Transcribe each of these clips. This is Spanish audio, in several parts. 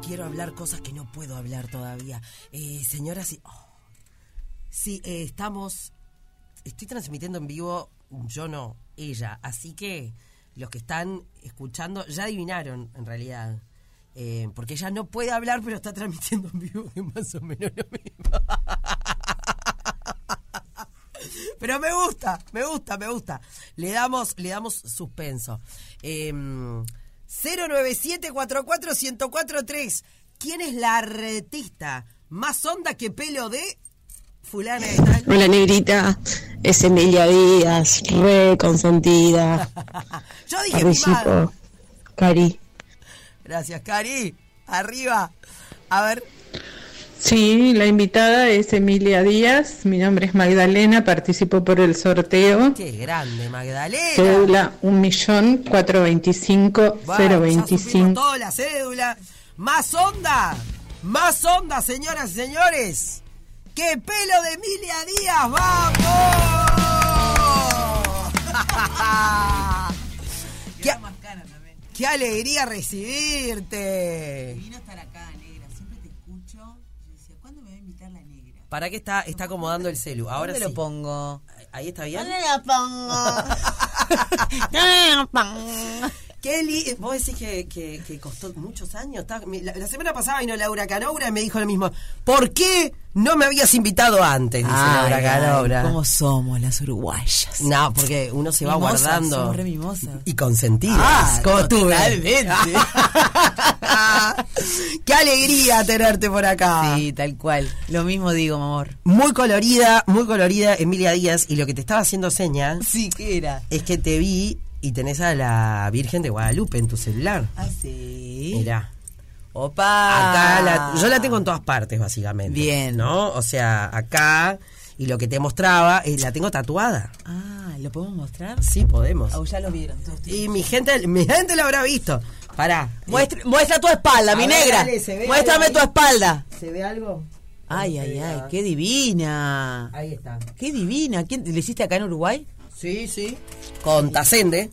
quiero hablar cosas que no puedo hablar todavía. Eh, señoras y... oh. Sí, eh, estamos... Estoy transmitiendo en vivo, yo no, ella. Así que los que están escuchando ya adivinaron, en realidad. Eh, porque ella no puede hablar, pero está transmitiendo en vivo, más o menos lo mismo. Pero me gusta, me gusta, me gusta. Le damos, le damos suspenso. Eh, 097-44-1043. ¿Quién es la artista más honda que pelo de fulana de tal? Hola negrita, es Emilia Díaz, re consentida. Yo dije Cari. Gracias, Cari. Arriba. A ver. Sí, la invitada es Emilia Díaz, mi nombre es Magdalena, participo por el sorteo. Qué grande, Magdalena. Cédula 1.425.025. Bueno, ya supimos toda la cédula. Más onda. Más onda, señoras y señores. ¡Qué pelo de Emilia Díaz! ¡Vamos! ¡Qué, qué alegría recibirte! Vino estar acá, ¿Para qué está, está acomodando el celu? Ahora ¿Dónde sí. lo pongo? Ahí está bien. ¿Dónde lo pongo? ¿Dónde lo pongo? Qué li- Vos decís que, que- que costó muchos años. La, la semana pasada vino Laura Canoura y me dijo lo mismo. ¿Por qué no me habías invitado antes? Dice Laura Ay, Canoura. ay, ¿Cómo somos las uruguayas? No, porque uno se va guardando. somos re mimosas. Y consentidas. Ah, como tú. totalmente. Qué alegría tenerte por acá. Sí, tal cual. Lo mismo digo, mi amor. Muy colorida, muy colorida Emilia Díaz. Y lo que te estaba haciendo seña Sí, ¿qué era? es que te vi y tenés a la Virgen de Guadalupe en tu celular. Ah, sí. Mirá. Opa. Acá la- yo la tengo en todas partes, básicamente. Bien. ¿No? O sea, acá, y lo que te mostraba, eh, la tengo tatuada. Ah, ¿lo podemos mostrar? Sí, podemos. Oh, ya lo vieron todos. Y mi gente, mi gente lo habrá visto. Pará. Muestra, muestra tu espalda, A mi ver, negra. dale, se ve Muéstrame tu espalda. ¿Se ve algo? Ay, ay, ay, qué divina. Ahí está. Qué divina. ¿Quién le hiciste acá en Uruguay? Sí, sí. Con Tacende.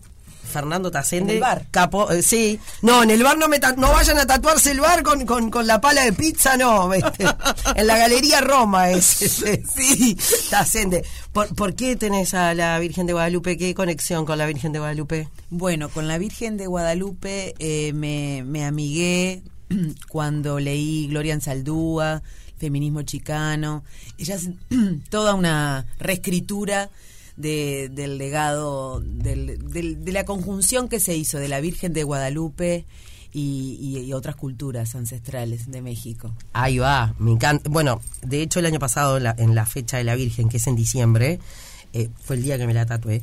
Fernando Tacende. ¿En el bar? Capo, eh, sí. No, en el bar no me no vayan a tatuarse el bar con, con, con la pala de pizza, no. este, en la Galería Roma es. sí, Tacende. ¿Por, ¿Por qué tenés a la Virgen de Guadalupe? ¿Qué conexión con la Virgen de Guadalupe? Bueno, con la Virgen de Guadalupe eh, me, me amigué cuando leí Gloria en Saldúa, Feminismo Chicano. Ella es toda una reescritura de- del legado, del- del- de la conjunción que se hizo de la Virgen de Guadalupe y, otras culturas ancestrales de México. Ahí va, me encanta. Bueno, de hecho el año pasado, en la, en la fecha de la Virgen, que es en diciembre, eh, fue el día que me la tatué,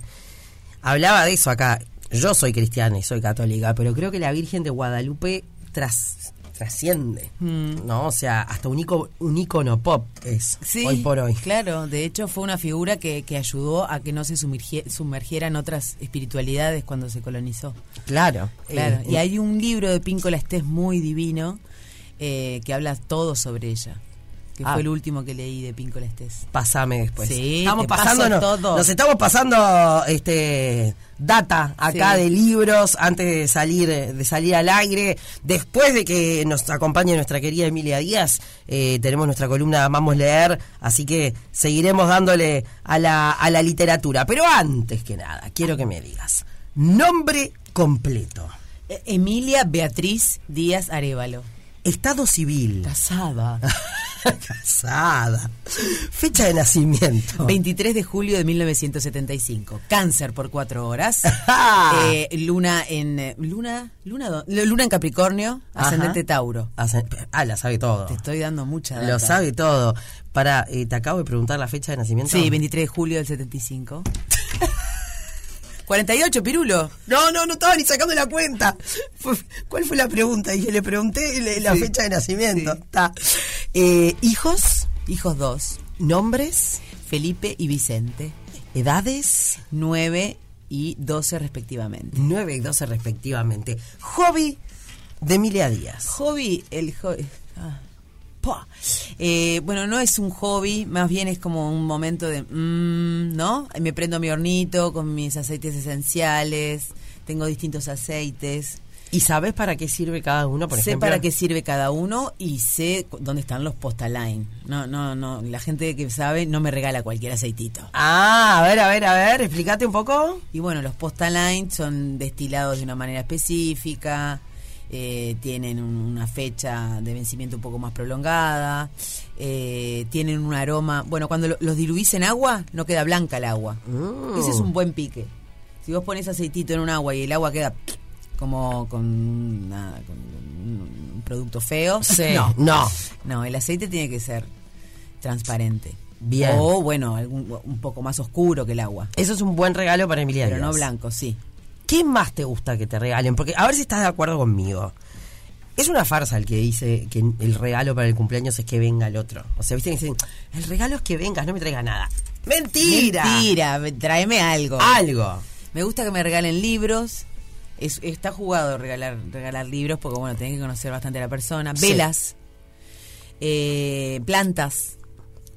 hablaba de eso acá. Yo soy cristiana y soy católica, pero creo que la Virgen de Guadalupe tras, trasciende, Mm. ¿no? O sea, hasta un, ico- un icono pop es Sí, hoy por hoy. Claro, de hecho fue una figura que, que ayudó a que no se sumergie- sumergieran otras espiritualidades cuando se colonizó. Claro. Claro, eh, y hay un libro de Píncola Estés muy divino eh, que habla todo sobre ella, que Ah. fue el último que leí de Píncola Estés. Pasame después. Sí, estamos pasándonos, todo. nos estamos pasando este data acá Sí. de libros antes de salir de salir al aire. Después de que nos acompañe nuestra querida Emilia Díaz, eh, tenemos nuestra columna Vamos a leer, así que seguiremos dándole a la, a la literatura. Pero antes que nada, quiero que me digas nombre completo, Eh, Emilia Beatriz Díaz Arevalo. estado civil, Casada. casada, fecha de nacimiento. 23 de julio de 1975. Cáncer por cuatro horas. Ah. Eh, luna en eh, luna luna luna en Capricornio, Ajá. ascendente Tauro. Ah, la sabe todo. Te estoy dando mucha data. Lo sabe todo. Para, eh, te acabo de preguntar la fecha de nacimiento. Sí, 23 de julio del 75. 48, Pirulo. No, no, no estaba ni sacando la cuenta. Fue- ¿Cuál fue la pregunta? Y le pregunté la Sí. fecha de nacimiento. Sí. Está. Eh, hijos, Hijos dos, nombres, Felipe y Vicente. edades, 9 y 12 respectivamente. 9 y 12 respectivamente. Hobby de Emilia Díaz. Hobby, el hobby. ah. Eh, bueno, no es un hobby, más bien es como un momento de, mm, ¿no? Me prendo mi hornito con mis aceites esenciales, tengo distintos aceites. ¿Y sabes para qué sirve cada uno, por sé ejemplo? para qué sirve cada uno y sé dónde están los postaline. No, no, no. La gente que sabe no me regala cualquier aceitito. Ah, a ver, a ver, a ver, explícate un poco. Y bueno, los postaline son destilados de una manera específica, eh, tienen un- una fecha de vencimiento un poco más prolongada, eh, tienen un aroma. Bueno, cuando lo- los diluís en agua, no queda blanca el agua. Mm. Ese es un buen pique. Si vos pones aceitito en un agua y el agua queda como con, un producto feo, Sí, no. no. No, el aceite tiene que ser transparente. Bien. O, bueno, algún- un poco más oscuro que el agua. Eso es un buen regalo para Emilia Pero no blanco, sí. ¿Qué más te gusta que te regalen? Porque a ver si estás de acuerdo conmigo. Es una farsa el que dice que el regalo para el cumpleaños es que venga el otro. O sea, viste que dicen, el regalo es que vengas, no me traigas nada. ¡Mentira! Mentira, me- tráeme algo. Algo. Me gusta que me regalen libros. Es- está jugado regalar regalar libros porque, bueno, tenés que conocer bastante a la persona. Sí. Velas. eh, plantas.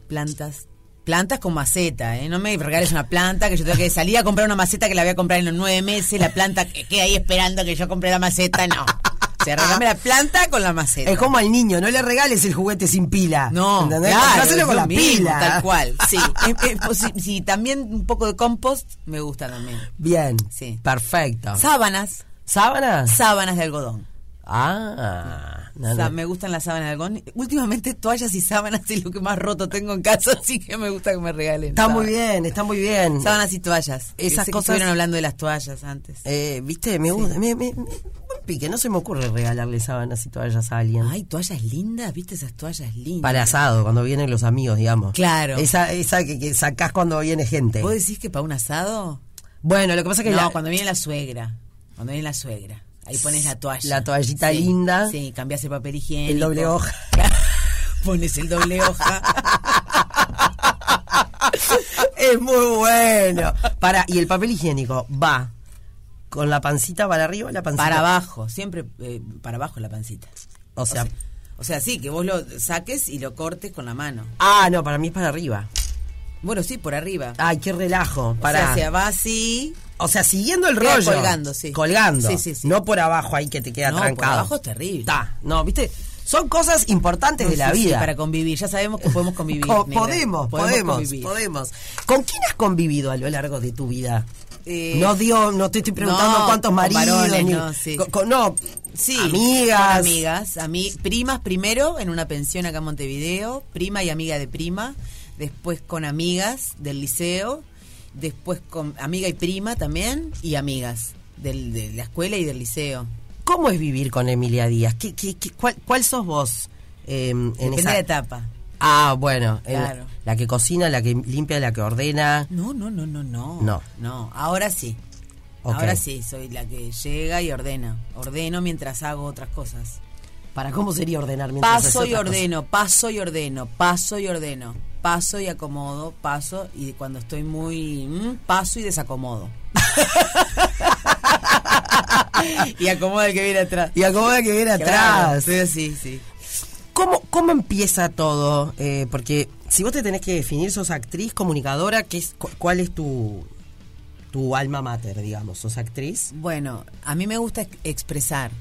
Plantas. Plantas con maceta, ¿eh? No me regales una planta que yo tengo que salir a comprar una maceta que la voy a comprar en los nueve meses. La planta que queda ahí esperando que yo compre la maceta, no. O sea, regálame la planta con la maceta. Es como al niño, no le regales el juguete sin pila. No, ¿Entendés? claro, con la mismo, pila. tal cual. Sí, Eh, eh, pues, sí, sí, también un poco de compost me gusta también. Bien. Sí. Perfecto. Sábanas, ¿Sábanas? sábanas de algodón. Ah. no, O sea, no. me gustan las sábanas de algodón. Últimamente toallas y sábanas es lo que más roto tengo en casa, así que me gusta que me regalen. Está muy bien, está muy bien. Sábanas y toallas. Esas Sé que cosas- Estuvieron hablando de las toallas antes. Eh, Viste, me gusta. Me, me- pique, no se me ocurre regalarle sábanas y toallas a alguien. Ay, toallas lindas, ¿viste esas toallas lindas? Para asado, cuando vienen los amigos, digamos. Claro. Esa, esa que, que sacás cuando viene gente. ¿Vos decís que para un asado? Bueno, lo que pasa es que no, la, cuando viene la suegra. Cuando viene la suegra. Ahí pones la toalla. La toallita Sí, linda. Sí, cambias el papel higiénico. el doble hoja. pones el doble hoja. es muy bueno. Para, y el papel higiénico va con la pancita para arriba, la pancita. para abajo, siempre eh, para abajo la pancita. O sea, O sea, sí, que vos lo saques y lo cortes con la mano. ah, no, para mí es para arriba. Bueno, sí, por arriba. Ay, qué relajo. O Para. sea, se va así. O sea, siguiendo el Queda rollo. colgando, sí. Colgando. Sí, sí, sí. No por abajo ahí que te queda No, por trancado. abajo es terrible. Está. No, viste, son cosas importantes de la vida. para convivir. Ya sabemos que podemos convivir. Co- podemos, podemos, convivir. podemos. ¿Con quién has convivido a lo largo de tu vida? Eh, no dio, no te estoy preguntando no, cuántos maridos, varones, ni- no, sí. con- con- no, Sí, amigas. amigas, ami- primas primero en una pensión acá en Montevideo, prima y amiga de prima, después con amigas del liceo, después con amiga y prima también y amigas del- de la escuela y del liceo. ¿Cómo es vivir con Emilia Díaz? ¿Qué, qué, qué- cuál, cuál sos vos eh, en Depende esa de etapa. Ah, bueno, en- Claro. la que cocina, la que limpia, la que ordena. No, no, no, no, no. No. No, ahora sí. Ahora sí, soy la que llega y ordena. Ordeno mientras hago otras cosas. ¿Para cómo sería ordenar mientras Paso y ordeno, paso y ordeno, paso y ordeno, paso y acomodo, paso y cuando estoy muy mm, paso y desacomodo. y acomodo el que viene atrás. Y acomoda que viene Claro, atrás. sí, sí, sí. ¿Cómo, ¿Cómo empieza todo? Eh, porque si vos te tenés que definir, sos actriz, comunicadora, ¿qué es, cu- ¿cuál es tu, tu alma mater, digamos? ¿Sos actriz? Bueno, a mí me gusta ex- expresar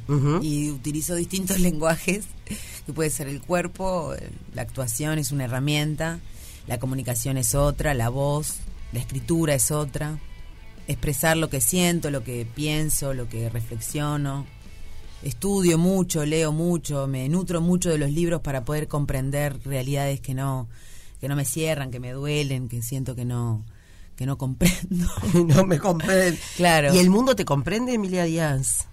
y utilizo distintos lenguajes, que puede ser el cuerpo, la actuación es una herramienta, la comunicación es otra, la voz, la escritura es otra, expresar lo que siento, lo que pienso, lo que reflexiono. Estudio mucho, leo mucho, me nutro mucho de los libros para poder comprender realidades que no que no me cierran, que me duelen, que siento que no que no comprendo. no me comprende. Claro. ¿Y el mundo te comprende, Emilia Díaz?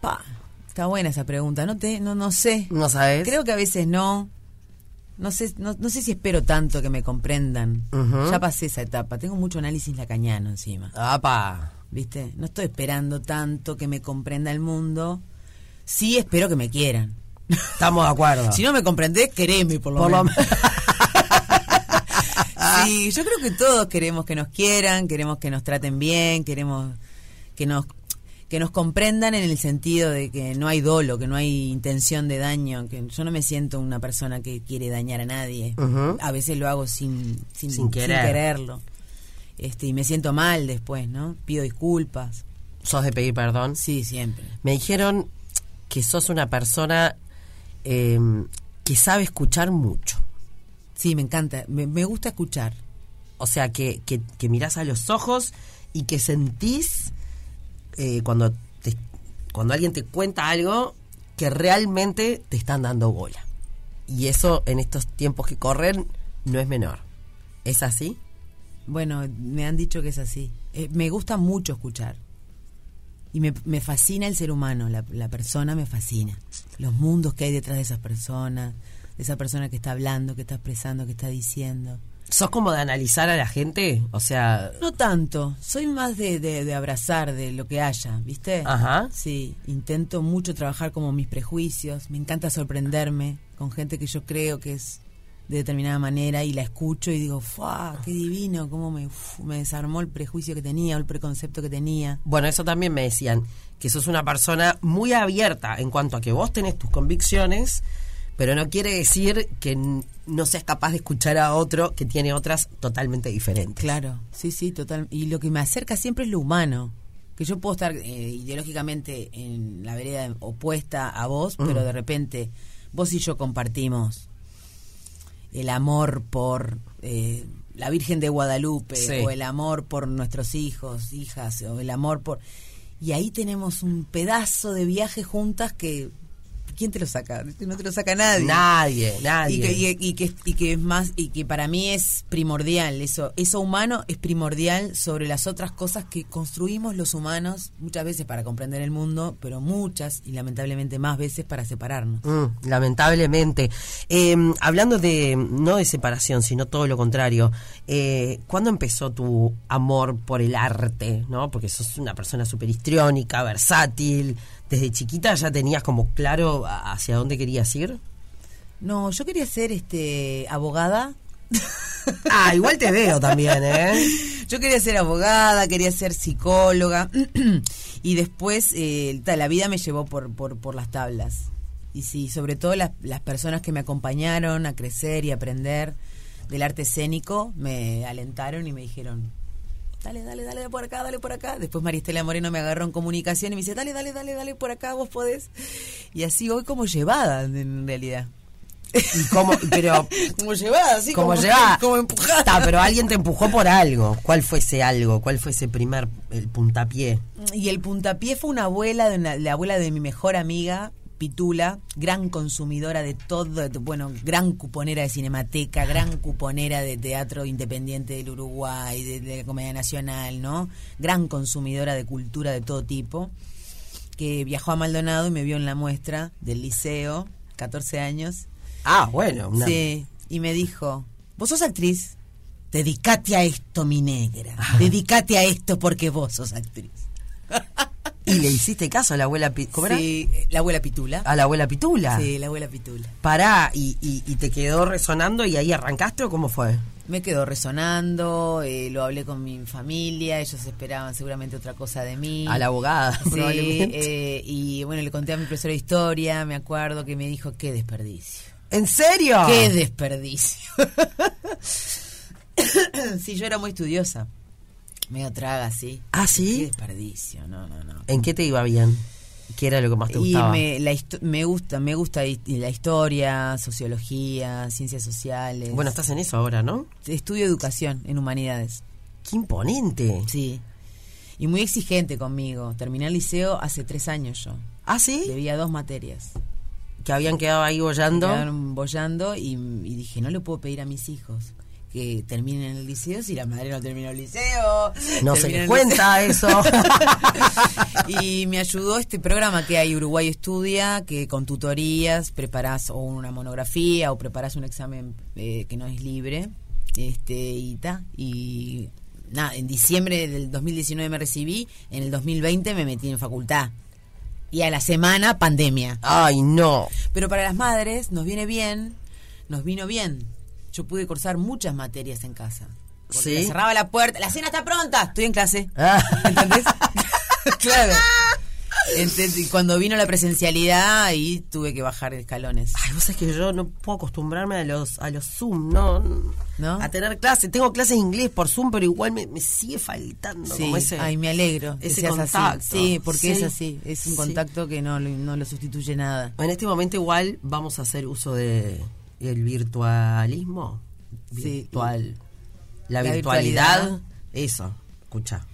Pa, está buena esa pregunta. No te, no, no sé. ¿No sabes? Creo que a veces no. No sé, no, no sé si espero tanto que me comprendan. Ya pasé esa etapa. Tengo mucho análisis lacaniano encima. ¡Apa! ¿Viste? No estoy esperando tanto que me comprenda el mundo. Sí espero que me quieran. Estamos de acuerdo. Si no me comprendés, quereme por lo Por lo menos. sí, yo creo que todos queremos que nos quieran, queremos que nos traten bien, queremos que nos que nos comprendan en el sentido de que no hay dolo, que no hay intención de daño, que yo no me siento una persona que quiere dañar a nadie. A veces lo hago sin sin, Sin querer. quererlo. Este, y me siento mal después, ¿no? Pido disculpas. sos de pedir perdón. Sí, siempre. Me dijeron que sos una persona eh, que sabe escuchar mucho. Sí, me encanta. Me, me gusta escuchar. O sea, que, que, que mirás a los ojos y que sentís eh, cuando, te- cuando alguien te cuenta algo que realmente te están dando bola. Y eso en estos tiempos que corren no es menor. ¿Es así? Bueno, me han dicho que es así. Eh, me gusta mucho escuchar. Y me, me fascina el ser humano, la, la persona me fascina. Los mundos que hay detrás de esas personas, de esa persona que está hablando, que está expresando, que está diciendo. ¿Sos como de analizar a la gente? O sea, No tanto, soy más de, de- de abrazar de lo que haya, ¿viste? Ajá. Sí, intento mucho trabajar como mis prejuicios, me encanta sorprenderme con gente que yo creo que es de determinada manera y la escucho y digo, ¡fua! ¡Qué divino! ¿Cómo me, uf, me desarmó el prejuicio que tenía o el preconcepto que tenía? Bueno, eso también me decían, que sos una persona muy abierta en cuanto a que vos tenés tus convicciones, pero no quiere decir que no seas capaz de escuchar a otro que tiene otras totalmente diferentes. Claro, sí, sí, total. Y lo que me acerca siempre es lo humano. Que yo puedo estar eh, ideológicamente en la vereda opuesta a vos, pero de repente vos y yo compartimos el amor por eh, la Virgen de Guadalupe, Sí. o el amor por nuestros hijos, hijas, o el amor por... Y ahí tenemos un pedazo de viaje juntas que... ¿Quién te lo saca? No te lo saca nadie. Nadie, nadie. Y que, y, y que, y que es más y que para mí es primordial eso eso humano es primordial sobre las otras cosas que construimos los humanos muchas veces para comprender el mundo pero muchas y lamentablemente más veces para separarnos Mm, lamentablemente. Eh, hablando de, no de separación, sino todo lo contrario, eh, ¿cuándo empezó tu amor por el arte? ¿no? Porque sos una persona súper histriónica, versátil. ¿Desde chiquita ya tenías como claro hacia dónde querías ir? no yo quería ser este abogada Ah, igual te veo también, ¿eh? yo quería ser abogada quería ser psicóloga y después eh, la vida me llevó por, por, por las tablas y sí sobre todo las, las personas que me acompañaron a crecer y aprender del arte escénico me alentaron y me dijeron dale, dale, dale por acá, dale por acá. Después Maristela Moreno me agarró en comunicación y me dice, dale, dale, dale, dale por acá, vos podés. Y así voy como llevada, en realidad. Y cómo, pero Como llevada, así como como, lleva como empujada. Está, pero alguien te empujó por algo. ¿Cuál fue ese algo? ¿Cuál fue ese primer el puntapié? Y el puntapié fue una abuela, de una- la abuela de mi mejor amiga, Pitula, gran consumidora de todo, bueno, gran cuponera de Cinemateca, gran cuponera de teatro independiente del Uruguay, de, de la Comedia Nacional, ¿no? Gran consumidora de cultura de todo tipo, que viajó a Maldonado y me vio en la muestra del liceo, 14 años, Ah, bueno, una- Sí, y me dijo, vos sos actriz, dedicate a esto, mi negra, dedicate a esto porque vos sos actriz. ¿Y le hiciste caso a la abuela Pi- ¿Cómo era? Sí, la abuela Pitula. A la abuela Pitula. Sí, la abuela Pitula. Pará, y, y, y te quedó resonando y ahí arrancaste o cómo fue? Me quedó resonando, eh, lo hablé con mi familia, ellos esperaban seguramente otra cosa de mí. A la abogada, Sí, probablemente. eh, y bueno, le conté a mi profesor de historia, me acuerdo que me dijo, qué desperdicio. ¿En serio? ¡Qué desperdicio! sí, yo era muy estudiosa. Medio traga, sí. ¿Ah, Qué sí? desperdicio, no, no, no. ¿En qué te iba bien? ¿Qué era lo que más te Y gustaba? me, la me gusta, me gusta la historia, sociología, ciencias sociales. Bueno, estás en eso ahora, ¿no? Estudio educación en humanidades. ¡Qué imponente! Sí. Y muy exigente conmigo. Terminé el liceo hace tres años yo. ¿Ah, sí? Debía dos materias. Que habían quedado ahí bollando. Quedaron bollando y, y dije, no le puedo pedir a mis hijos que terminen el liceo si la madre no terminó el liceo. No se les cuenta eso. y me ayudó este programa que hay Uruguay Estudia, que con tutorías preparás o una monografía o preparás un examen eh, que no es libre. Este, y ta, y nada, en diciembre del 2019 me recibí, en el 2020 me metí en facultad. Y a la semana, pandemia. Ay, no. Pero para las madres nos viene bien, nos vino bien. Yo pude cursar muchas materias en casa. Porque Sí. me cerraba la puerta, la cena está pronta, estoy en clase. Ah. ¿Entendés? claro. Entonces, y cuando vino la presencialidad, ahí tuve que bajar escalones. Ay, vos sabés que yo no puedo acostumbrarme a los a los Zoom, ¿no? ¿No? A tener clases. Tengo clases de inglés por Zoom, pero igual me, me sigue faltando Sí, como ese... ay, me alegro que ese así. contacto. Sí, porque Sí. es así. Es un Sí. contacto que no, no lo sustituye nada. En este momento igual vamos a hacer uso de el virtualismo. Sí. Virtual. La, La virtualidad. virtualidad. Eso, escucha.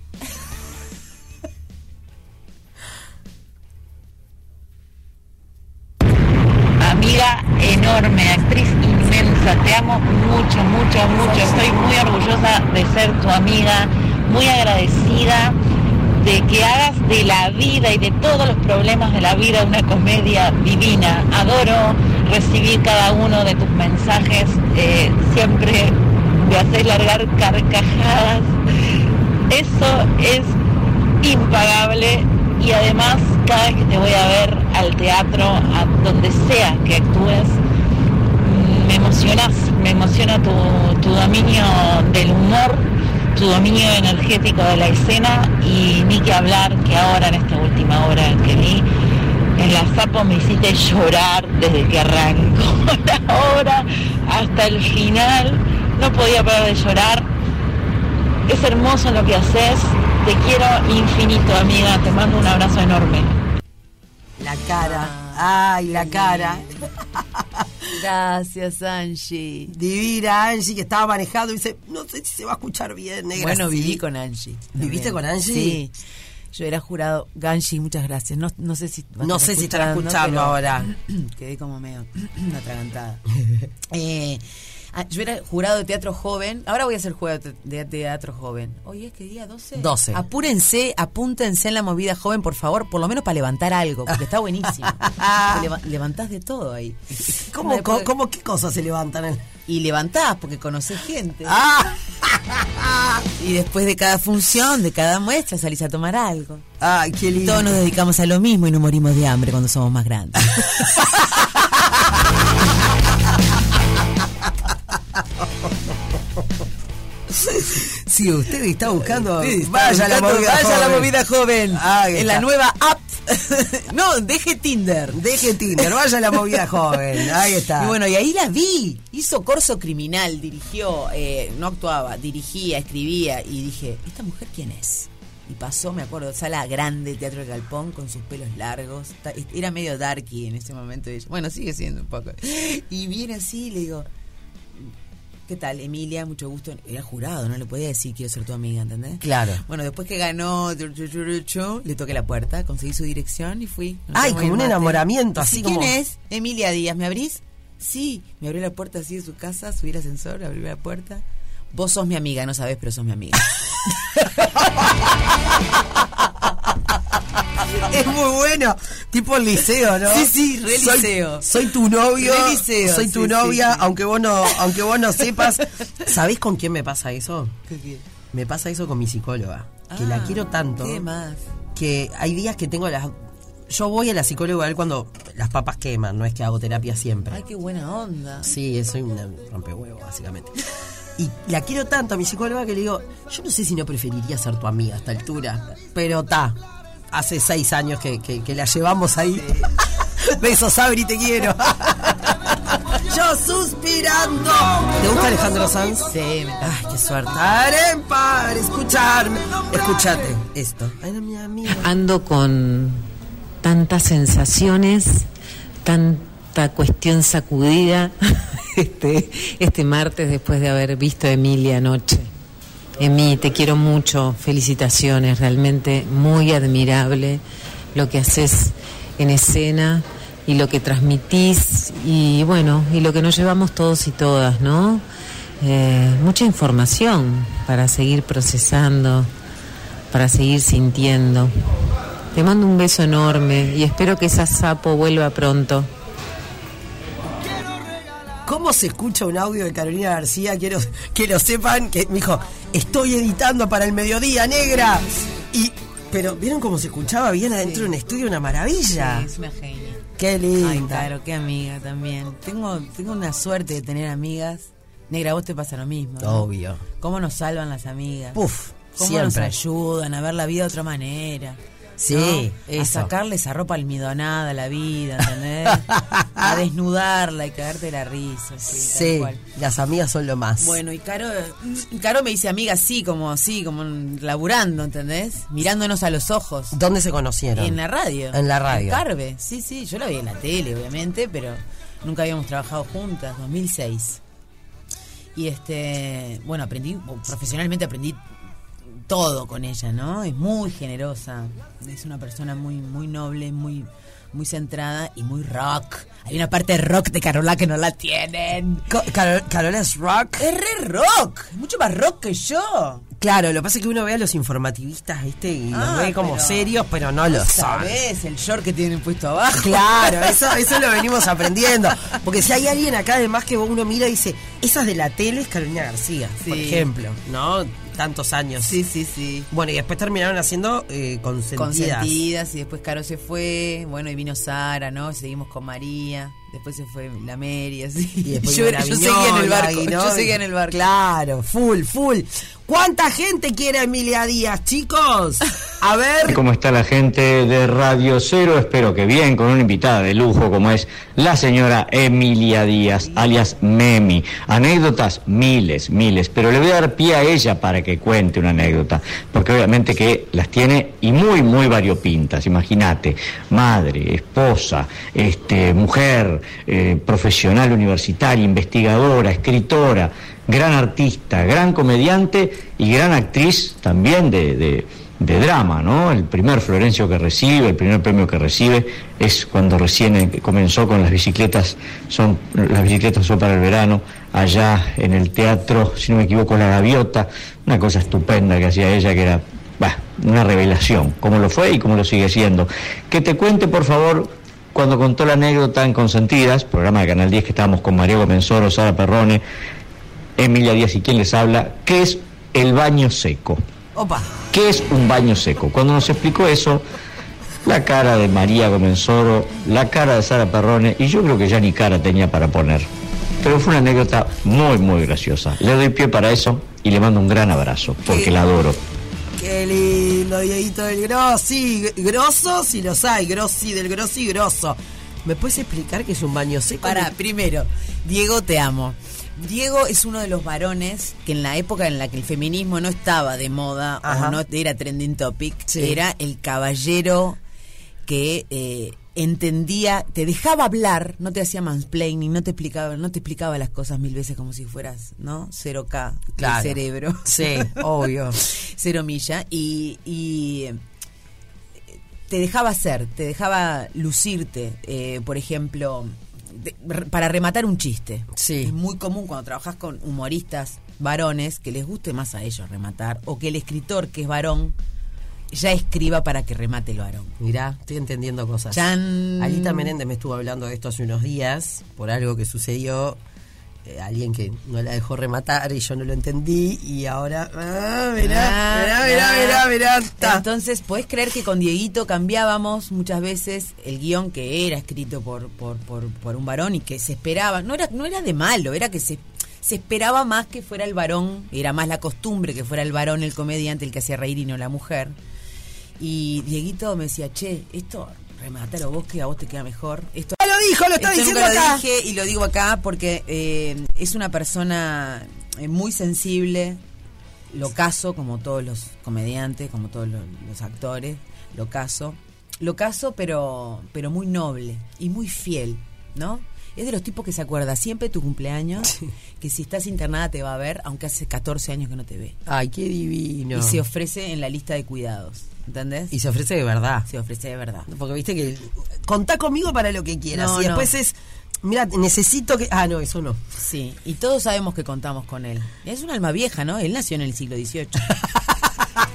amiga enorme, actriz inmensa, te amo mucho, mucho, mucho, estoy muy orgullosa de ser tu amiga, muy agradecida de que hagas de la vida y de todos los problemas de la vida una comedia divina. Adoro recibir cada uno de tus mensajes, eh, siempre me haces largar carcajadas. Eso es impagable y además cada vez que te voy a ver al teatro, a donde sea que actúes, me emocionas, me emociona tu, tu dominio del humor, tu dominio energético de la escena y ni que hablar que ahora en esta última hora que vi en la Sapo me hiciste llorar desde que arrancó la obra hasta el final, no podía parar de llorar es hermoso lo que haces. Te quiero infinito, amiga. Te mando un abrazo enorme. La cara. Ay, la cara. Gracias, Angie. Divina Angie que estaba manejando y dice, no sé si se va a escuchar bien, negra. Bueno, viví con Angie. ¿Viviste con Angie? Sí. Yo era jurado. Angie, muchas gracias. No, no sé si. No sé si estará escuchando, ahora. Quedé como medio atragantada. Eh, ah, yo era jurado de teatro joven. Ahora voy a ser jurado de teatro joven. Hoy es que día 12. 12. Apúrense, apúntense en la movida joven, por favor, por lo menos para levantar algo, porque está buenísimo. Leva- levantás de todo ahí. ¿Cómo, época- cómo qué cosas se levantan? en- Y levantás porque conocés gente. ¡Ah! Y después de cada función, de cada muestra, salís a tomar algo. ¡Ay, qué lindo! Todos nos dedicamos a lo mismo y no morimos de hambre cuando somos más grandes. Si usted está buscando, Sí, está vaya, la movida vaya a la joven. movida joven. Ahí en la nueva app. no, deje Tinder. Deje Tinder, vaya a la movida joven. Ahí está. Y bueno, y ahí la vi. Hizo corso criminal, dirigió, eh, no actuaba, dirigía, escribía. Y dije, ¿esta mujer quién es? Y pasó, me acuerdo, sala grande, Teatro del Galpón, con sus pelos largos. Era medio darky en ese momento. Bueno, sigue siendo un poco. Y viene así y le digo, ¿qué tal, Emilia? Mucho gusto. Era jurado, no le podía decir quiero ser tu amiga, ¿entendés? Claro. Bueno, después que ganó, le toqué la puerta, conseguí su dirección y fui. Ay, como un enamoramiento, así sí, como- ¿Quién es? Emilia Díaz, ¿me abrís? Sí, me abrió la puerta así de su casa, subí el ascensor, abrí la puerta. Vos sos mi amiga, no sabés, pero sos mi amiga. Es muy bueno, tipo el liceo, ¿no? Sí, sí, re Soy- liceo. Soy, tu novio, Re liceo, soy tu sí, novia, sí, aunque vos no, aunque vos no sepas. ¿Sabés con quién me pasa eso? ¿Qué? Me pasa eso con mi psicóloga, que la Ah, quiero tanto. ¿Qué más? que hay días que tengo las yo voy a la psicóloga igual cuando las papas queman, no es que hago terapia siempre. Ay, qué buena onda. Sí, soy una rompehuevo, básicamente. Y la quiero tanto a mi psicóloga que le digo, yo no sé si no preferiría ser tu amiga a esta altura, pero ta, hace seis años que, que- que la llevamos ahí. Besos, Sabri, te quiero. yo suspirando. ¿Te gusta Alejandro Sanz? Sí, me Ay, qué suerte. Escucharme. Escúchate esto. Ay, no, mi amiga. ando con tantas sensaciones, tanta cuestión sacudida este, este martes después de haber visto a Emilia anoche. Emi, te quiero mucho, felicitaciones, realmente muy admirable lo que haces en escena y lo que transmitís y bueno, y lo que nos llevamos todos y todas, ¿no? Eh, mucha información para seguir procesando, para seguir sintiendo. Te mando un beso enorme y espero que esa sapo vuelva pronto. ¿Cómo se escucha un audio de Carolina García? Quiero que lo sepan, que me dijo, estoy editando para el mediodía, negra. Y, pero, ¿vieron cómo se escuchaba bien adentro de un estudio? Una maravilla. Sí, es una genia. Qué linda. Ay, claro, qué amiga también. Tengo, tengo una suerte de tener amigas. Negra, vos te pasa lo mismo. ¿no? Obvio. ¿Cómo nos salvan las amigas? Puf, ¿Cómo nos ayudan a ver la vida de otra manera? Sí, ¿no? A sacarle esa ropa almidonada a la vida, ¿entendés? a desnudarla y caerte la risa. Sí, las amigas son lo más. Bueno, y Caro, Caro me dice amiga así, como así, como laburando, ¿entendés? Mirándonos a los ojos. ¿Dónde se conocieron? En la radio. En la radio. En Carve, sí, sí, yo la vi en la tele, obviamente, pero nunca habíamos trabajado juntas, 2006. Y este, bueno, aprendí, profesionalmente aprendí todo con ella, ¿no? Es muy generosa, es una persona muy, muy noble, muy, muy centrada y muy rock. Hay una parte de rock de Carola que no la tienen. Carola es rock. Es re rock, mucho más rock que yo. Claro, lo que pasa es que uno ve a los informativistas, ¿viste? Y los Ah, ve como pero- serios, pero no lo son. ¿Sabes? El short que tienen puesto abajo. Claro, eso, eso lo venimos aprendiendo. Porque si hay alguien acá además que uno mira y dice, esa es de la tele es Carolina García, por ejemplo, ¿no? Tantos años. Sí, sí, sí. Bueno, y después terminaron haciendo eh, consentidas. consentidas y después Caro se fue, bueno, y vino Sara, ¿no? Seguimos con María, después se fue la Mary, así. Y después yo, era- yo seguía en el barco, y no- yo seguía en el barco. Claro, full, full. ¿Cuánta gente quiere a Emilia Díaz, chicos? A ver. ¿Cómo está la gente de Radio Cero? Espero que bien, con una invitada de lujo como es la señora Emilia Díaz, alias Memi. Anécdotas, miles, miles, pero le voy a dar pie a ella para que cuente una anécdota, porque obviamente que las tiene y muy, muy variopintas. Imagínate, madre, esposa, este, mujer, eh, profesional universitaria, investigadora, escritora, gran artista, gran comediante y gran actriz también de, de- drama, ¿no? El primer Florencio que recibe, el primer premio que recibe es cuando recién eh, comenzó con las bicicletas, son las bicicletas son para el verano, allá en el teatro, si no me equivoco, La Gaviota, una cosa estupenda que hacía ella que era una revelación, como lo fue y como lo sigue siendo. Que te cuente, por favor, cuando contó la anécdota en Consentidas, programa de Canal 10 que estábamos con María Gomenzoro, Sara Perrone, Emilia Díaz y quien les habla, ¿qué es el baño seco? Opa. ¿Qué es un baño seco? Cuando nos explicó eso, la cara de María Gomenzoro, la cara de Sara Perrone, y yo creo que ya ni cara tenía para poner. Pero fue una anécdota muy, muy graciosa. Le doy pie para eso y le mando un gran abrazo, porque la adoro. Qué lindo, Dieguito del Grossi. Grosso, si los hay. Grossi, del Grossi, grosso. ¿Me puedes explicar qué es un baño seco? Para, primero, Diego, te amo. Diego es uno de los varones que en la época en la que el feminismo no estaba de moda Ajá. o no era trending topic, Sí. era el caballero que eh, entendía, te dejaba hablar, no te hacía mansplaining, no te explicaba, no te explicaba las cosas mil veces como si fueras, ¿no? Cero K Claro. cerebro. Sí, obvio. Cero milla. Y, y, eh, te dejaba hacer, te dejaba lucirte, eh, por ejemplo, de- para rematar un chiste. Sí. Es muy común cuando trabajas con humoristas varones que les guste más a ellos rematar o que el escritor que es varón ya escriba para que remate el varón. Mirá, estoy entendiendo cosas. Chan. Alita Menéndez me estuvo hablando de esto hace unos días por algo que sucedió. eh, alguien que no la dejó rematar y yo no lo entendí y ahora... Ah, mirá, Ah, mirá, mirá, mirá, mirá, ta. Entonces, ¿podés creer que con Dieguito cambiábamos muchas veces el guion que era escrito por, por, por, por un varón y que se esperaba? No era, no era de malo, era que se, se esperaba más que fuera el varón, era más la costumbre que fuera el varón el comediante el que hacía reír y no la mujer. Y Dieguito me decía, che, esto rematalo vos que a vos te queda mejor. Esto Ya lo dijo, lo está esto diciendo nunca lo acá. dije y lo digo acá porque eh, es una persona eh, muy sensible, lo caso como todos los comediantes, como todos los, los actores, lo caso. Lo caso, pero, pero muy noble y muy fiel, ¿no? Es de los tipos que se acuerda siempre de tu cumpleaños, que si estás internada te va a ver, aunque hace 14 años que no te ve. Ay, qué divino. Y se ofrece en la lista de cuidados, ¿entendés? Y se ofrece de verdad. se ofrece de verdad. Porque viste que contá conmigo para lo que quieras. No, y después no. es, mira, necesito que... Ah, no, eso no. Sí, y todos sabemos que contamos con él. Es un alma vieja, ¿no? Él nació en el siglo XVIII.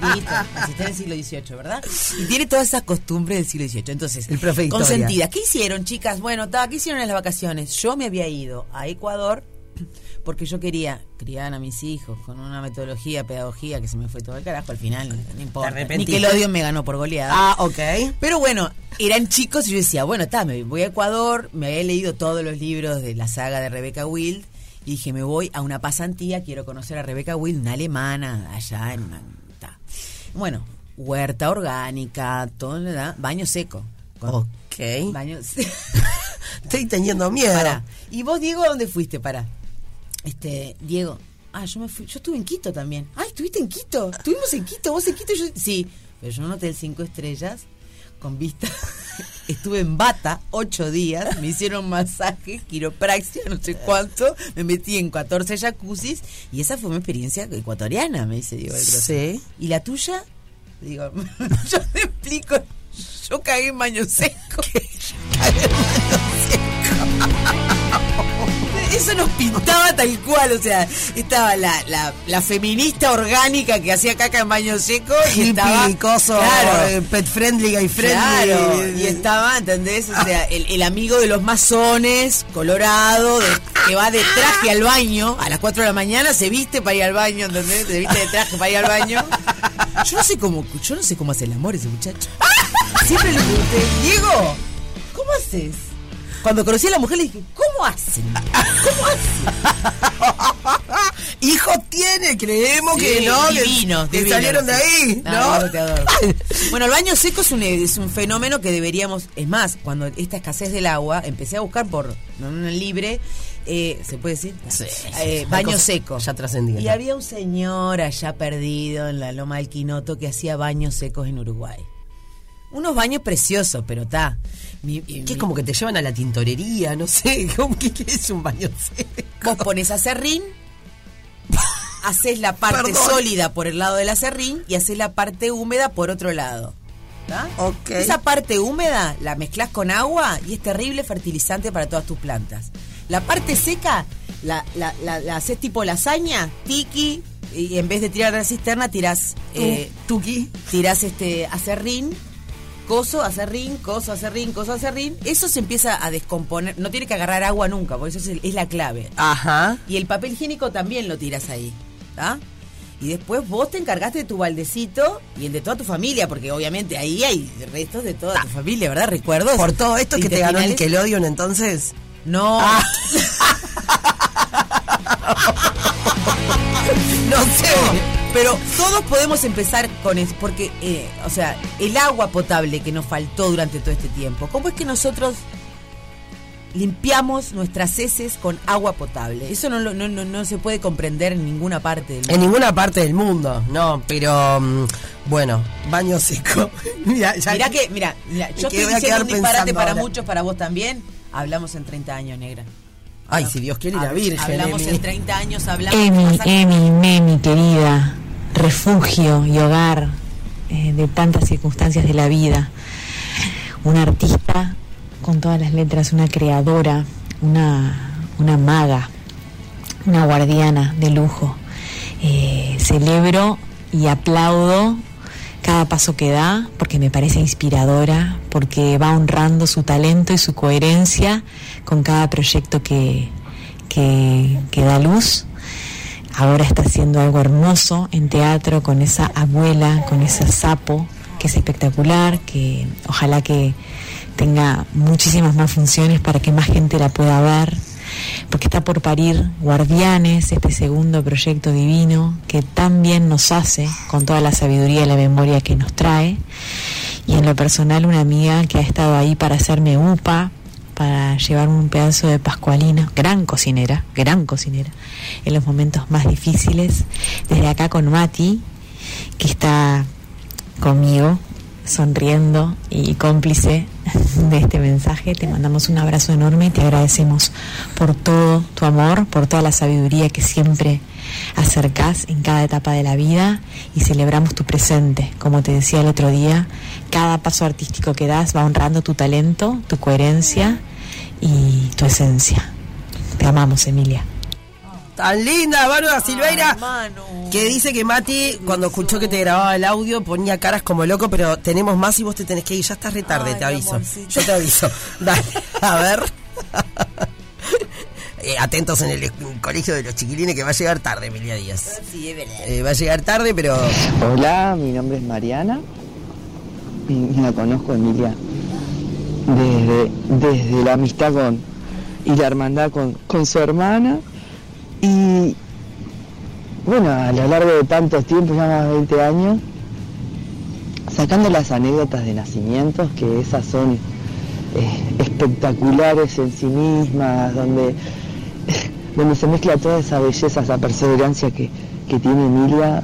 Dieguito, naciste en el siglo XVIII, ¿verdad? Y tiene todas esas costumbres del siglo XVIII. Entonces, El consentida. ¿Qué hicieron, chicas? Bueno, ta, ¿qué hicieron en las vacaciones? Yo me había ido a Ecuador porque yo quería criar a mis hijos con una metodología, pedagogía que se me fue todo el carajo al final, no importa. arrepentiste? Nickelodeon me ganó por goleada. Ah, ok. Pero bueno, eran chicos y yo decía, bueno, está, me voy a Ecuador, me había leído todos los libros de la saga de Rebecca Wild y dije, me voy a una pasantía, quiero conocer a Rebecca Wild, una alemana, allá en una... ta. Bueno, huerta orgánica, todo, ¿verdad? baño seco. Con- Ok. Baño se- Estoy teniendo miedo. Pará. ¿Y vos, Diego, a dónde fuiste? Para. Este, Diego. Ah, yo me fui. Yo estuve en Quito también. Ay, ¿estuviste en Quito? Estuvimos en Quito, vos en Quito. Yo, sí, pero yo en un hotel cinco estrellas con vista. Estuve en Bata ocho días, me hicieron masaje, quiropraxia, no sé cuánto, me metí en 14 jacuzzis y esa fue mi experiencia ecuatoriana, me dice Diego. Grosso. Sí. ¿Y la tuya? Digo, yo te explico, yo cagué en baño seco. Eso nos pintaba tal cual, o sea, estaba la, la, la feminista orgánica que hacía caca en baño seco y Hippie, estaba coso, claro, eh, pet friendly, gay friendly. Claro, y estaba, ¿entendés? O sea, el, el amigo de los masones, colorado, de- que va de traje al baño, a las 4 de la mañana se viste para ir al baño, ¿entendés? Se viste de traje para ir al baño. Yo no sé cómo, yo no sé cómo hace el amor ese muchacho. Siempre le pregunté, Diego, ¿cómo haces? Cuando conocí a la mujer le dije, ¿cómo hacen? ¿Cómo hacen? Hijo tiene, creemos que no, que- divino, que, divino, salieron de ahí, No, ¿no? adoro, te adoro. Bueno, el baño seco es un, es un fenómeno que deberíamos. Es más, cuando esta escasez del agua, empecé a buscar por no, libre. eh, ¿Se puede decir? Sí, Eh, baño seco. ya trascendidas. Y había un señor allá perdido en la Loma del Quinoto que hacía baños secos en Uruguay. Unos baños preciosos, pero está. Que es como que te llevan a la tintorería, no sé, ¿cómo que qué es un baño seco? Vos pones acerrín, haces la parte Perdón. sólida por el lado del acerrín y haces la parte húmeda por otro lado. Esa parte húmeda la mezclas con agua y es terrible fertilizante para todas tus plantas. La parte seca la, la, la, la haces tipo lasaña, tiki, y en vez de tirar a la cisterna tirás eh, Tuki. tirás este acerrín, coso, acerrín, coso, acerrín, coso, acerrín. Eso se empieza a descomponer. No tiene que agarrar agua nunca, por eso es, el- es la clave. Ajá. Y el papel higiénico también lo tiras ahí, ¿está? Y después vos te encargaste de tu baldecito y el de toda tu familia, porque obviamente ahí hay restos de toda tu familia, ¿verdad? Recuerdos. Por todo esto que te ganó intestinales. Nickelodeon, entonces. No. Ah. No sé. Pero todos podemos empezar con eso, porque, eh, o sea, el agua potable que nos faltó durante todo este tiempo, ¿cómo es que nosotros limpiamos nuestras heces con agua potable? Eso no, lo- no, no, no se puede comprender en ninguna parte del mundo. En ninguna parte del mundo, no, pero mm, bueno, baño seco. Mira, ya- Mirá que, mira, mira, yo que estoy diciendo un disparate para ahora. muchos, para vos también. Hablamos en 30 años, negra. Ay, si Dios quiere, la Virgen. Hablamos Emi. en 30 años, hablamos Emi, Emi, Memi, querida, refugio y hogar eh, de tantas circunstancias de la vida. Una artista con todas las letras, una creadora, una, una maga, una guardiana de lujo. Eh, celebro y aplaudo cada paso que da porque me parece inspiradora, porque va honrando su talento y su coherencia con cada proyecto que, que, que da luz. Ahora está haciendo algo hermoso en teatro con esa abuela, con ese sapo, que es espectacular, que ojalá que tenga muchísimas más funciones para que más gente la pueda ver, porque está por parir Guardianes, este segundo proyecto divino que tan bien nos hace con toda la sabiduría y la memoria que nos trae. Y en lo personal una amiga que ha estado ahí para hacerme upa, para llevarme un pedazo de pascualina, gran cocinera, gran cocinera, en los momentos más difíciles. Desde acá con Mati, que está conmigo, sonriendo y cómplice de este mensaje. Te mandamos un abrazo enorme y te agradecemos por todo tu amor, por toda la sabiduría que siempre acercás en cada etapa de la vida y celebramos tu presente. Como te decía el otro día, cada paso artístico que das va honrando tu talento, tu coherencia y tu esencia. Te amamos, Emilia. Tan linda, Bárbara Silveira. Que dice que Mati, cuando escuchó que te grababa el audio, ponía caras como loco, pero tenemos más y vos te tenés que ir. Ya estás retarde, Ay, te aviso. amorcito. Yo te aviso. Dale, a ver. Eh, atentos en el colegio de los chiquilines que va a llegar tarde, Emilia Díaz. Sí, es verdad. Eh, va a llegar tarde, pero Hola, mi nombre es Mariana y la conozco Emilia desde, desde la amistad con y la hermandad con, con su hermana y bueno, a lo largo de tantos tiempos, ya más de 20 años, sacando las anécdotas de nacimientos, que esas son eh, espectaculares en sí mismas, donde, donde se mezcla toda esa belleza, esa perseverancia que, que tiene Emilia.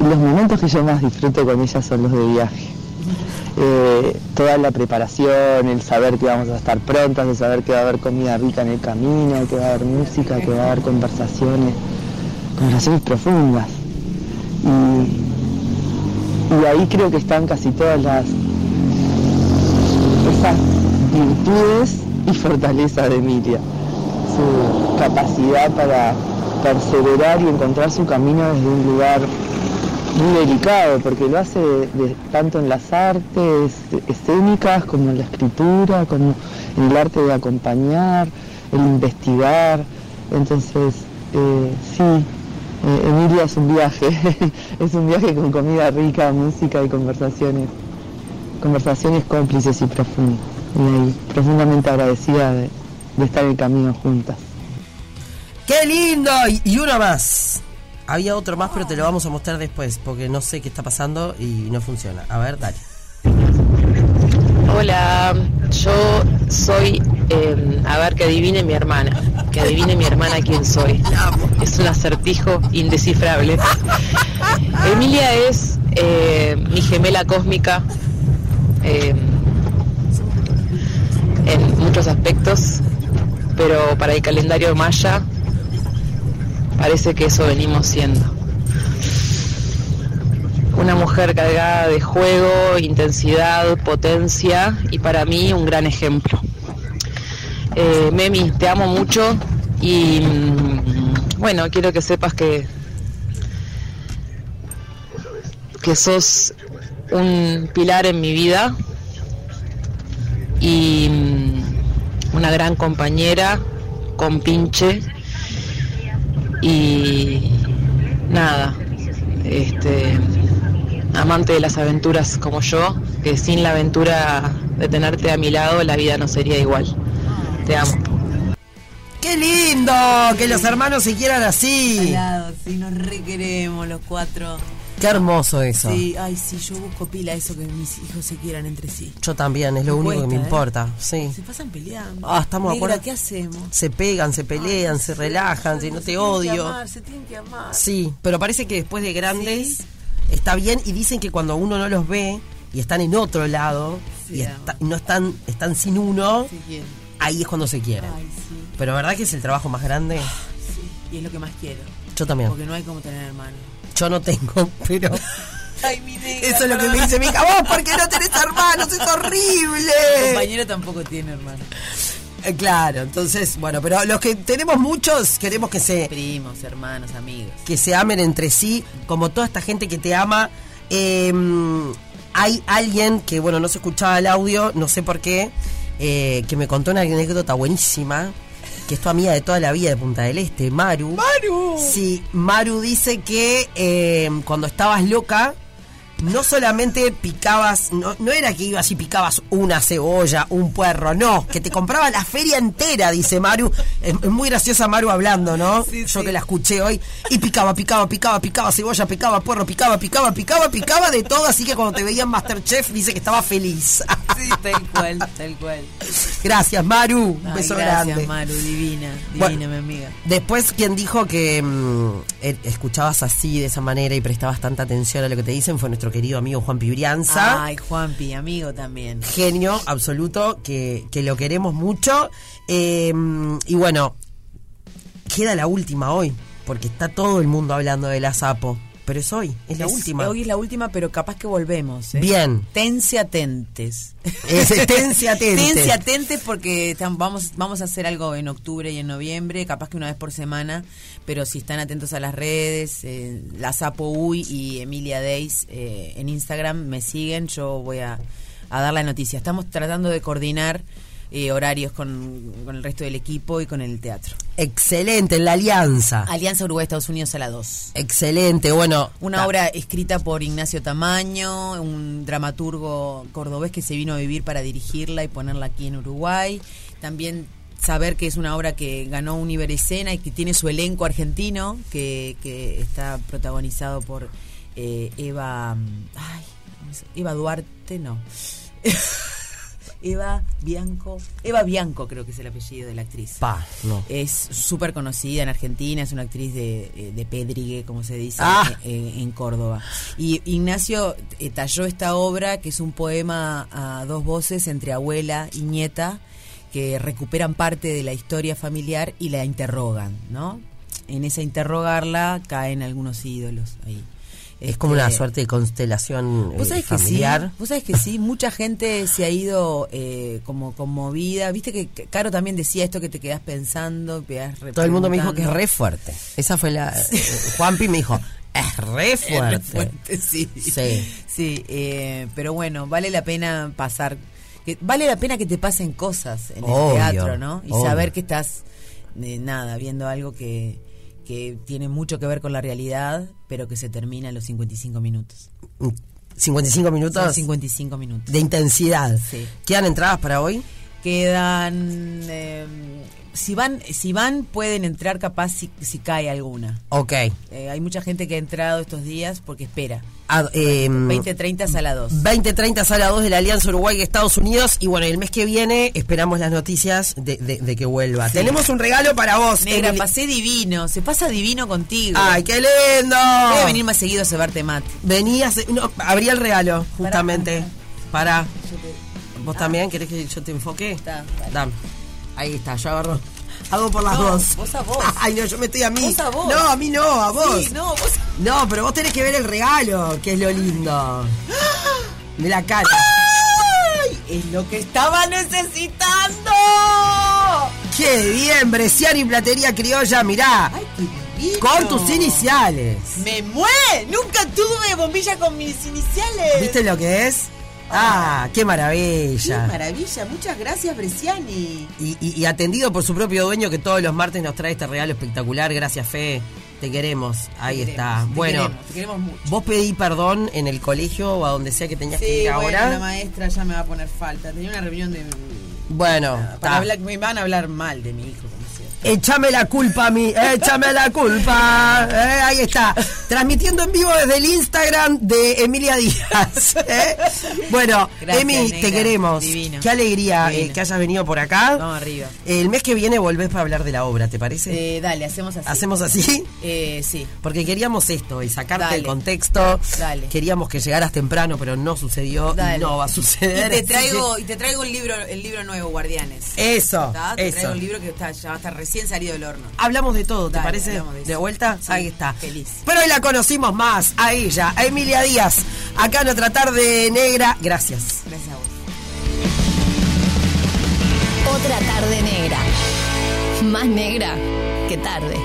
Los momentos que yo más disfruto con ella son los de viaje. Eh, toda la preparación, el saber que vamos a estar prontas, el saber que va a haber comida rica en el camino, que va a haber música, que va a haber conversaciones, conversaciones profundas. Y, y ahí creo que están casi todas las esas virtudes y fortalezas de Emilia, su capacidad para perseverar y encontrar su camino desde un lugar muy delicado, porque lo hace de- tanto en las artes escénicas como en la escritura, como en el arte de acompañar, el investigar. Entonces, eh, sí, eh, Emilia es un viaje, es un viaje con comida rica, música y conversaciones, conversaciones cómplices y profundas. Y ahí, profundamente agradecida de, de estar en el camino juntas. ¡Qué lindo! Y, y uno más. Había otro más, pero te lo vamos a mostrar después, porque no sé qué está pasando y no funciona. A ver, dale. Hola, yo soy, eh, a ver, que adivine mi hermana, que adivine mi hermana quién soy. Es un acertijo indescifrable. Emilia es eh, mi gemela cósmica eh, en muchos aspectos, pero para el calendario maya parece que eso venimos siendo. Una mujer cargada de juego, intensidad, potencia y para mí un gran ejemplo. Eh, Memi, te amo mucho y mm, bueno, quiero que sepas que, que sos un pilar en mi vida y mm, una gran compañera, compinche y nada, este amante de las aventuras como yo, que sin la aventura de tenerte a mi lado la vida no sería igual. Te amo. ¡Qué lindo! Que los hermanos se quieran así. Sí, nos requeremos los cuatro. Qué hermoso eso. Sí, ay, sí, yo busco pila eso que mis hijos se quieran entre sí. Yo también, es lo Me único que me ¿eh? importa. Sí. Se pasan peleando. Ah, estamos de acuerdo. ¿qué hacemos? Se pegan, se pelean, se relajan, si no te Se tienen que odio. amar, se tienen que amar. Sí, pero parece que después de grandes está bien y dicen que cuando uno no los ve y están en otro lado Sí, y está- no están están sin uno, ahí es cuando se quieren. Ay, sí, Pero verdad que es el trabajo más grande. sí. Y es lo que más quiero. Yo también. Porque no hay como tener hermanos. Yo no tengo, pero Ay, mi negra, eso es lo que me dice mi hija. Vos, ¿por qué no tenés hermanos? Es Mi horrible. compañero tampoco tiene hermanos. Eh, Claro, entonces, bueno, pero los que tenemos muchos queremos que se Primos, hermanos, amigos. que se amen entre sí, como toda esta gente que te ama. Eh, hay alguien que, bueno, no se escuchaba el audio, no sé por qué, eh, que me contó una anécdota buenísima, que es tu amiga de toda la vida de Punta del Este, Maru. ¡Maru! Sí, Maru dice que eh, cuando estabas loca, no solamente picabas, no, no era que ibas y picabas una cebolla, un puerro, no, que te compraba la feria entera, dice Maru. Es, es muy graciosa Maru hablando, ¿no? Yo que la escuché hoy. Y picaba, picaba, picaba, picaba cebolla, picaba puerro, picaba, picaba, picaba, picaba de todo, así que cuando te veía en Masterchef dice que estaba feliz. Sí, tal cual, tal cual. Gracias, Maru. Un Ay, beso gracias, grande. Maru, divina, divina, Bueno. mi amiga. Después, quien dijo que mm, eh, escuchabas así, de esa manera, y prestabas tanta atención a lo que te dicen, fue nuestro querido amigo Juan Pibrianza. Ay, Juanpi, amigo también. genio absoluto, que, que lo queremos mucho. Eh, y bueno, queda la última hoy, porque está todo el mundo hablando de la Sapo. Pero es hoy, es la última. Hoy es la última, pero capaz que volvemos. ¿eh? Bien. Tense atentes. Es, tense atentes. Tense atentes porque vamos, vamos a hacer algo en octubre y en noviembre, capaz que una vez por semana, pero si están atentos a las redes, eh, la Sapo Uy y Emilia Days eh, en Instagram me siguen, yo voy a, a dar la noticia. Estamos tratando de coordinar eh, horarios con, con el resto del equipo y con el teatro. Excelente, en la alianza. Alianza Uruguay-Estados Unidos a la 2. Excelente, bueno. Una ta- obra escrita por Ignacio Tamaño, un dramaturgo cordobés que se vino a vivir para dirigirla y ponerla aquí en Uruguay. También saber que es una obra que ganó un Iberescena y que tiene su elenco argentino, que, que está protagonizado por eh, Eva... mm, Ay? Eva Duarte, no. Eva Bianco. Eva Bianco creo que es el apellido de la actriz. Pa, no. Es súper conocida en Argentina, es una actriz de, eh, de Pedrigue, como se dice, Ah. eh, en Córdoba. Y Ignacio eh, talló esta obra, que es un poema a dos voces entre abuela y nieta, que recuperan parte de la historia familiar y la interrogan, ¿no? En esa interrogarla caen algunos ídolos ahí. Es como una Este, suerte de constelación Vos eh, sabés que sí, familiar. vos sabés que sí, mucha gente se ha ido eh, como conmovida. Viste que Caro también decía esto que te quedás pensando, quedás Todo el mundo me dijo que es re fuerte. Esa fue la... eh, Juanpi me dijo, es re Es re fuerte. fuerte, sí. Sí. Sí, eh, pero bueno, vale la pena pasar, que, vale la pena que te pasen cosas en Obvio, el teatro, ¿no? Y obvio. saber que estás, eh, nada, viendo algo que, que tiene mucho que ver con la realidad, pero que se termina en los 55 minutos. 55 minutos Son 55 minutos. de intensidad. Sí. ¿Quedan entradas para hoy? Quedan. eh, si van, si van pueden entrar capaz si, si cae alguna. Ok. Eh, hay mucha gente que ha entrado estos días porque espera. Ah, em, 20-30 sala 2. 20-30 sala 2 de la Alianza Uruguay-Estados Unidos. Y bueno, el mes que viene esperamos las noticias de, de- de que vuelva. Sí. Tenemos un regalo para vos. Negra, Emily. pasé divino. Se pasa divino contigo. ¡Ay, qué lindo! Voy a venir más seguido a cebarte mate. Venías. No, abría el regalo, justamente. Para. ¿Vos también querés que yo te enfoque? Está. Dame. Ahí está, yo agarro. Hago por las No, dos. vos a vos. Ay, no, yo me estoy a mí. Vos a vos. No, a mí no, a vos. Sí, no, vos. No, pero vos tenés que ver el regalo, que es lo lindo. De la cara. ¡Ay! Es lo que estaba necesitando. ¡Qué bien! Bresciani y Platería Criolla, mirá. ¡Ay, qué! Con tus iniciales. ¡Me muere! Nunca tuve bombilla con mis iniciales. ¿Viste lo que es? Ah, qué ¡Qué maravilla. maravilla! Muchas gracias, Bresciani. Y, y- y atendido por su propio dueño que todos los martes nos trae este regalo espectacular. Gracias, Fe. Te queremos. Ahí Te está. te bueno, queremos, te queremos mucho. vos pedí perdón en el colegio o a donde sea que tenías que Sí, ir bueno, ahora. la maestra ya me va a poner falta. Tenía una reunión de... Bueno, Para hablar, me van a hablar mal de mi hijo. Échame la culpa a mí, échame la culpa. Eh, ahí está, transmitiendo en vivo desde el Instagram de Emilia Díaz. ¿eh? Bueno, Gracias, Emi, negra. te queremos. Divino. Qué alegría eh, que hayas venido por acá. Vamos arriba. El mes que viene volvés para hablar de la obra, ¿te parece? Dale, hacemos así. ¿Hacemos así? Sí. Porque queríamos esto y sacarte Dale. el contexto. Dale. Queríamos que llegaras temprano, pero no sucedió Dale. y no va a Y suceder. te así traigo, y te traigo el libro, el libro nuevo, Guardianes. Eso, ¿Está? Te eso. traigo un libro que está, ya va a estar recién salido del horno. Hablamos de todo, ¿te Dale, parece? de vuelta, Sí, ahí está. feliz. Pero hoy la conocimos más, a ella, a Emilia Díaz, acá en otra tarde negra. Gracias. Gracias a vos. Otra tarde negra. Más negra que tarde.